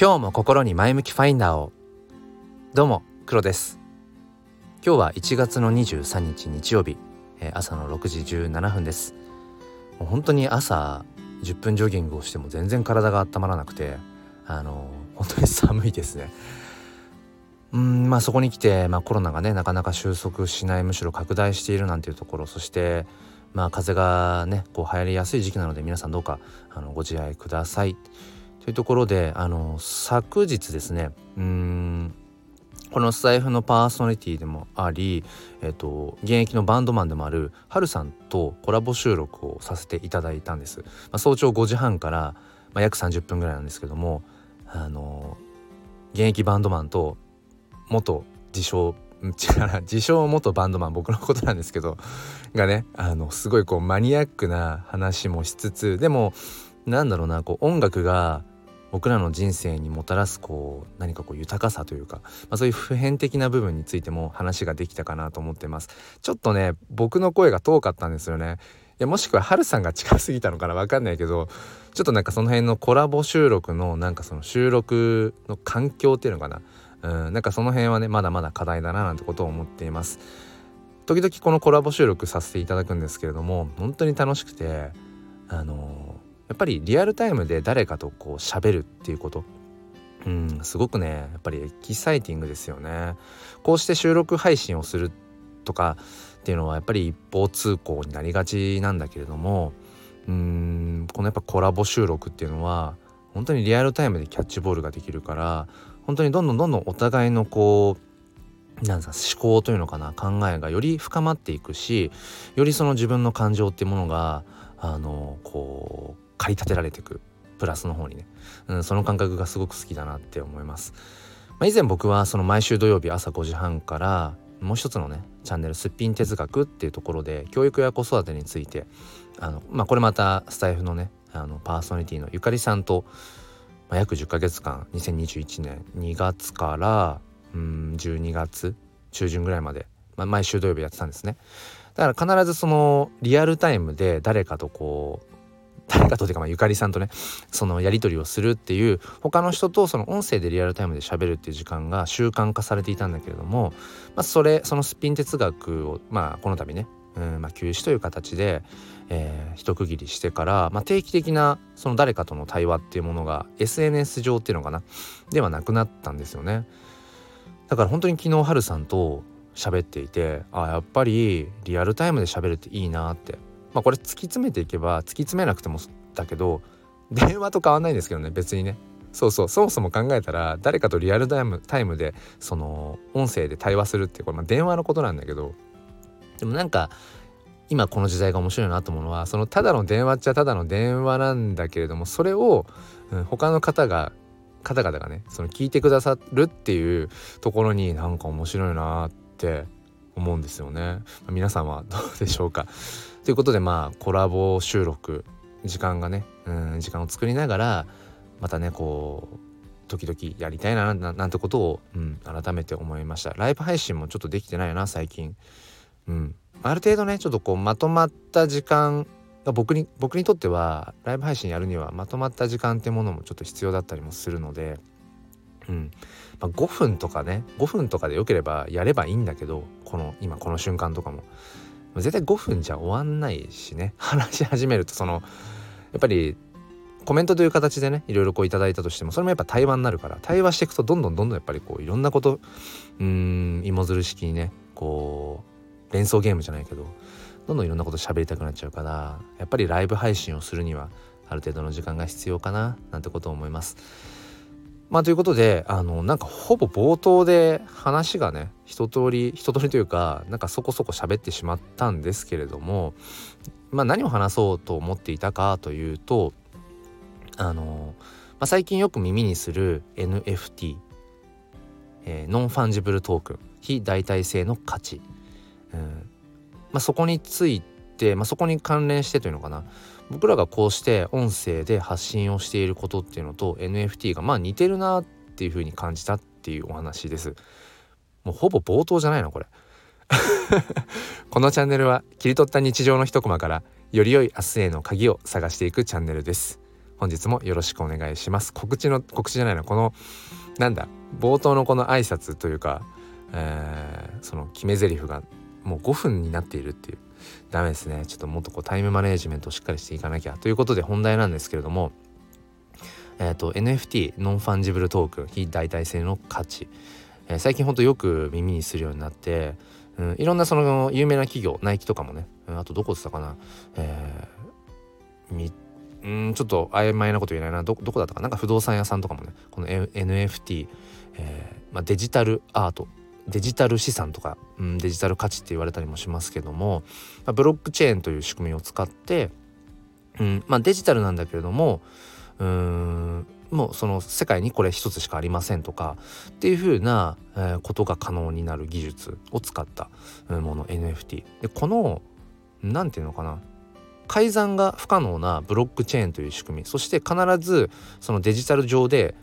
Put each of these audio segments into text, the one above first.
今日も心に前向きファインダーを。どうも黒です。今日は1月の23日日曜日、え朝の6時17分です。もう本当に朝10分ジョギングをしても全然体が温まらなくてあの本当に寒いですね。うんまあそこに来て、まあ、コロナがねなかなか収束しないむしろ拡大しているなんていうところそしてまあ風がねこう流行りやすい時期なので皆さんどうかあのご自愛ください。というところであの昨日ですねうんこのスタイフのパーソナリティでもあり、えっと、現役のバンドマンでもあるハルさんとコラボ収録をさせていただいたんです、まあ、早朝5時半から、まあ、約30分ぐらいなんですけどもあの現役バンドマンと元自称違う自称元バンドマン僕のことなんですけどがねあのすごいこうマニアックな話もしつつでもなんだろうなこう音楽が僕らの人生にもたらすこう何かこう豊かさというか、まあ、そういう普遍的な部分についても話ができたかなと思ってます。ちょっとね僕の声が遠かったんですよね。いやもしくはハルさんが近すぎたのかな分かんないけどちょっとなんかその辺のコラボ収録のなんかその収録の環境っていうのかな。うんなんかその辺はねまだまだ課題だななんてことを思っています。時々このコラボ収録させていただくんですけれども本当に楽しくてあのやっぱりリアルタイムで誰かとこう喋るっていうこと。うんすごくねやっぱりエキサイティングですよね。こうして収録配信をするとかっていうのはやっぱり一方通行になりがちなんだけれどもうんこのやっぱコラボ収録っていうのは本当にリアルタイムでキャッチボールができるから本当にどんどんどんどんお互いのこうなん思考というのかな考えがより深まっていくしよりその自分の感情っていうものがあのこう駆り立てられていくプラスの方にね、うん、その感覚がすごく好きだなって思います。まあ、以前僕はその毎週土曜日朝5時半からもう一つのねチャンネル「すっぴん哲学」っていうところで教育や子育てについてあの、まあ、これまたスタイフのねあのパーソナリティのゆかりさんと、まあ、約10ヶ月間2021年2月からうん12月中旬ぐらいまで、まあ、毎週土曜日やってたんですね。だから必ずそのリアルタイムで誰かとこう誰かとていうかまあゆかりさんとねそのやり取りをするっていう他の人とその音声でリアルタイムで喋るっていう時間が習慣化されていたんだけれども、まあ、それそのスピン哲学をまあこの度ねうんまあ、休止という形で、えー、一区切りしてから、まあ、定期的なその誰かとの対話っていうものが SNS 上っていうのかなではなくなったんですよね。だから本当に昨日はるさんと喋っていてあやっぱりリアルタイムで喋るっていいなってまあこれ突き詰めていけば突き詰めなくてもだけど 電話と変わんないんですけどね別にね。そうそう。そもそも考えたら誰かとリアルタイムタイムでその音声で対話するってこれまあ電話のことなんだけど。でもなんか今この時代が面白いなと思うのはそのただの電話っちゃただの電話なんだけれどもそれを、うん、他の方が方々がねその聞いてくださるっていうところになんか面白いなって思うんですよね。皆さんはどうでしょうか？ということでまあコラボ収録時間がねうん時間を作りながらまたねこう時々やりたいななんてことを、うん、改めて思いました。ライブ配信もちょっとできてないよな最近。うん。ある程度ねちょっとこうまとまった時間が僕に僕にとってはライブ配信やるにはまとまった時間ってものもちょっと必要だったりもするのでうん。まあ、5分とかね5分とかでよければやればいいんだけどこの今この瞬間とかも。絶対5分じゃ終わんないしね 話し始めるとそのやっぱりコメントという形でねいろいろこういただいたとしてもそれもやっぱ対話になるから対話していくとどんどんどんどんやっぱりこういろんなことうーん芋づる式にねこう連想ゲームじゃないけどどんどんいろんなこと喋りたくなっちゃうからやっぱりライブ配信をするにはある程度の時間が必要かななんてことを思います。まあということであのなんかほぼ冒頭で話がね一通り一通りというかなんかそこそこ喋ってしまったんですけれどもまあ何を話そうと思っていたかというとあの、まあ、最近よく耳にする NFT、えー、 non-fungible token 非代替性の価値、うん。まあ、そこについて、まあ、そこに関連してというのかな。僕らがこうして音声で発信をしていることっていうのと NFT がまあ似てるなっていう風に感じたっていうお話です。もうほぼ冒頭じゃないのこれ。このチャンネルは切り取った日常の一コマからより良い明日への鍵を探していくチャンネルです。本日もよろしくお願いします。告知の告知じゃないのこのなんだ冒頭のこの挨拶というか、えー、その決め台詞がもう5分になっているっていう。ダメですね。ちょっともっとこうタイムマネジメントをしっかりしていかなきゃということで本題なんですけれどもえーと、NFT non-fungible token 非代替性の価値、えー、最近ほんとよく耳にするようになって、うん、いろんなその有名な企業ナイキとかもね、うん、あとどこでしたかな、えー、みうんちょっと曖昧なこと言えないな。どこだったかな。んか不動産屋さんとかもねこの NFT、えーまあ、デジタルアートデジタル資産とか、うん、デジタル価値って言われたりもしますけども、まあ、ブロックチェーンという仕組みを使って、うんまあ、デジタルなんだけれどもうーんもうその世界にこれ一つしかありませんとかっていう風な、え、ことが可能になる技術を使ったもの NFT でこの何て言うのかな改ざんが不可能なブロックチェーンという仕組みそして必ずそのデジタル上で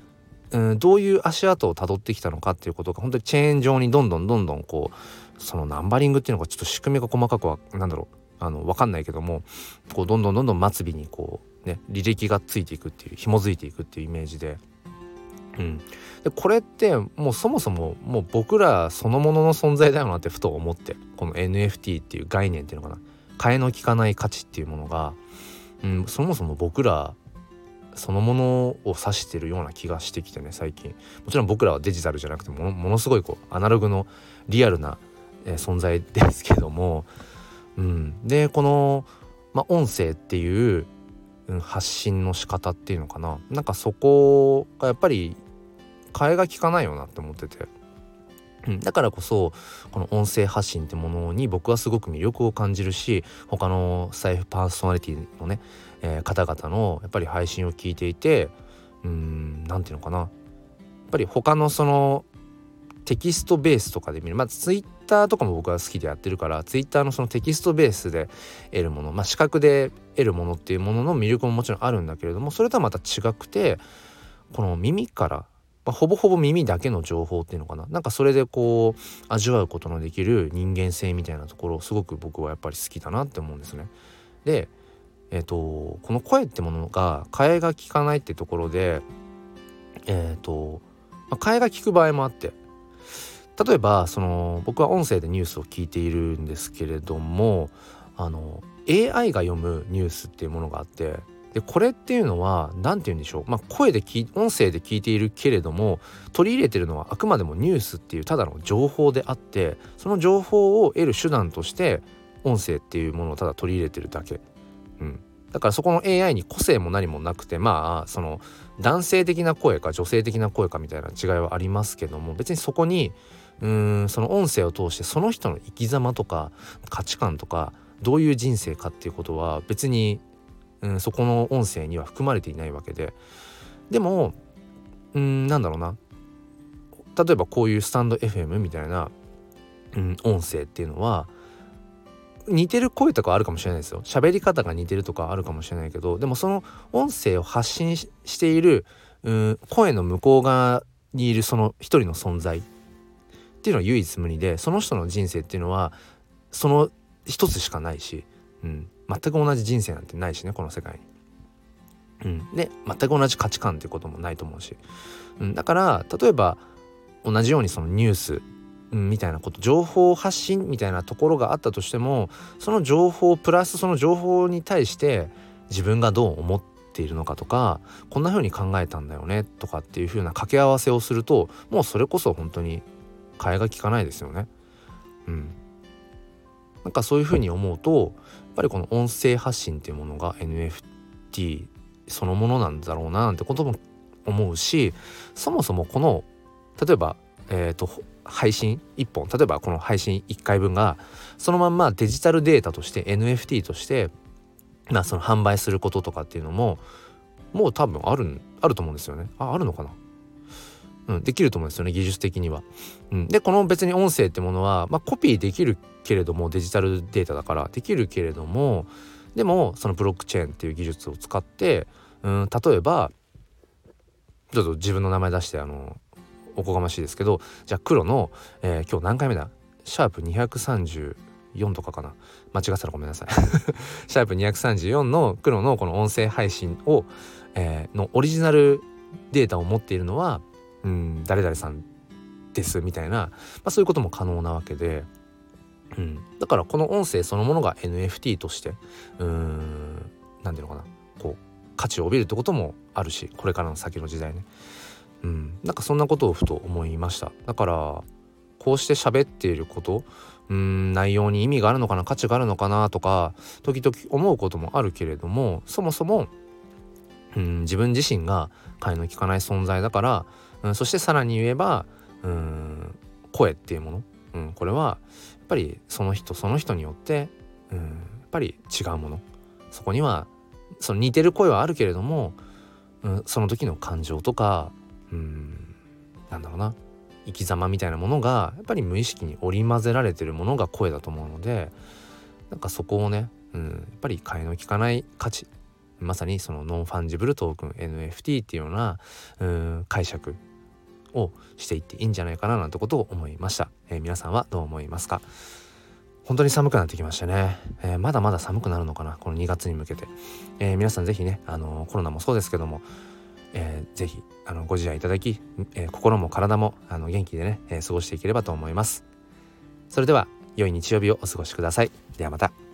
うんどういう足跡をたどってきたのかっていうことが本当にチェーン上にどんどんどんどんこうそのナンバリングっていうのがちょっと仕組みが細かくはなんだろうあの分かんないけどもこうどんどんどんどん末尾にこうね履歴がついていくっていう紐づいていくっていうイメージで。うん、でこれってもうそもそももう僕らそのものの存在だよなってふと思ってこの NFT っていう概念っていうのかな替えの利かない価値っていうものが、うん、そもそも僕らそのものを指してるような気がしてきてね最近。もちろん僕らはデジタルじゃなくてものすごいこうアナログのリアルな、え、存在ですけども、うん、でこの、ま、音声っていう発信の仕方っていうのかな。なんかそこがやっぱり替えが利かないよなって思ってて、うん、だからこそこの音声発信ってものに僕はすごく魅力を感じるし他のスタイフパーソナリティのね、えー、方々のやっぱり配信を聞いていてうん何て言うのかな。やっぱり他のそのテキストベースとかで見る。まずツイッターとかも僕は好きでやってるからツイッターのそのテキストベースで得るものまあ視覚で得るものっていうものの魅力ももちろんあるんだけれどもそれとはまた違くてこの耳から、まあ、ほぼほぼ耳だけの情報っていうのかななんかそれでこう味わうことのできる人間性みたいなところすごく僕はやっぱり好きだなって思うんですね。でえーと、この声ってものが替えが利かないってところでえっ、ー、と、まあ、替えが利く場合もあって例えばその僕は音声でニュースを聞いているんですけれどもあの AI が読むニュースっていうものがあってでこれっていうのは何て言うんでしょう、まあ、声で音声で聞いているけれども取り入れてるのはあくまでもニュースっていうただの情報であってその情報を得る手段として音声っていうものをただ取り入れてるだけ。うん、だからそこの AI に個性も何もなくてまあその男性的な声か女性的な声かみたいな違いはありますけども別にそこにうーんその音声を通してその人の生き様とか価値観とかどういう人生かっていうことは別に、うん、そこの音声には含まれていないわけで。でもうんなんだろうな。例えばこういうスタンド FM みたいな、うん、音声っていうのは似てる声とかあるかもしれないですよ。喋り方が似てるとかあるかもしれないけどでもその音声を発信している、うん、声の向こう側にいるその一人の存在っていうのは唯一無二でその人の人生っていうのはその一つしかないし、うん、全く同じ人生なんてないしねこの世界に。うん、で全く同じ価値観っていうこともないと思うし、うん、だから例えば同じようにそのニュース、うん、みたいなこと情報発信みたいなところがあったとしてもその情報プラスその情報に対して自分がどう思っているのかとかこんな風に考えたんだよねとかっていう風な掛け合わせをするともうそれこそ本当に替えが利かないですよね。うん、なんかそういうふうに思うとぱりこの音声発信っていうものが NFT そのものなんだろうななんてことも思うしそもそもこの例えば、えーと、配信1本例えばこの配信1回分がそのまんまデジタルデータとして NFT としてまあその販売することとかっていうのももう多分あるあると思うんですよね。ああるのかな？うん、できると思うんですよね技術的には。うん、でこの別に音声ってものは、まあ、コピーできるけれどもデジタルデータだからできるけれどもでもそのブロックチェーンっていう技術を使って、うん、例えばちょっと自分の名前出してあのおこがましいですけどじゃあ黒の、えー、今日何回目だ？シャープ234とかかな。間違ったらごめんなさい。シャープ234の黒のこの音声配信を、えー、のオリジナルデータを持っているのは、うん、誰々さんですみたいな、まあ、そういうことも可能なわけで、うん、だからこの音声そのものが NFT としてうん何て言うのかなこう価値を帯びるってこともあるしこれからの先の時代ね。うん、なんかそんなことをふと思いました。だからこうして喋っていることうん内容に意味があるのかな価値があるのかなとか時々思うこともあるけれどもそもそもうん自分自身が替えの利かない存在だから、うん、そしてさらに言えばうん声っていうもの、うん、これはやっぱりその人その人によって、うん、やっぱり違うもの。そこにはその似てる声はあるけれども、うん、その時の感情とかうんなんだろうな生き様みたいなものがやっぱり無意識に織り交ぜられてるものが声だと思うのでなんかそこをね、うん、やっぱり替えの利かない価値まさにその non-fungible token NFT っていうようなうん解釈をしていっていいんじゃないかななんてことを思いました、えー、皆さんはどう思いますか？本当に寒くなってきましたね、えー、まだまだ寒くなるのかなこの2月に向けて、えー、皆さん是非ねあのコロナもそうですけどもえー、ぜひあのご自愛いただき、え、心も体もあの元気でね、え、過ごしていければと思います。それでは良い日曜日をお過ごしください。ではまた。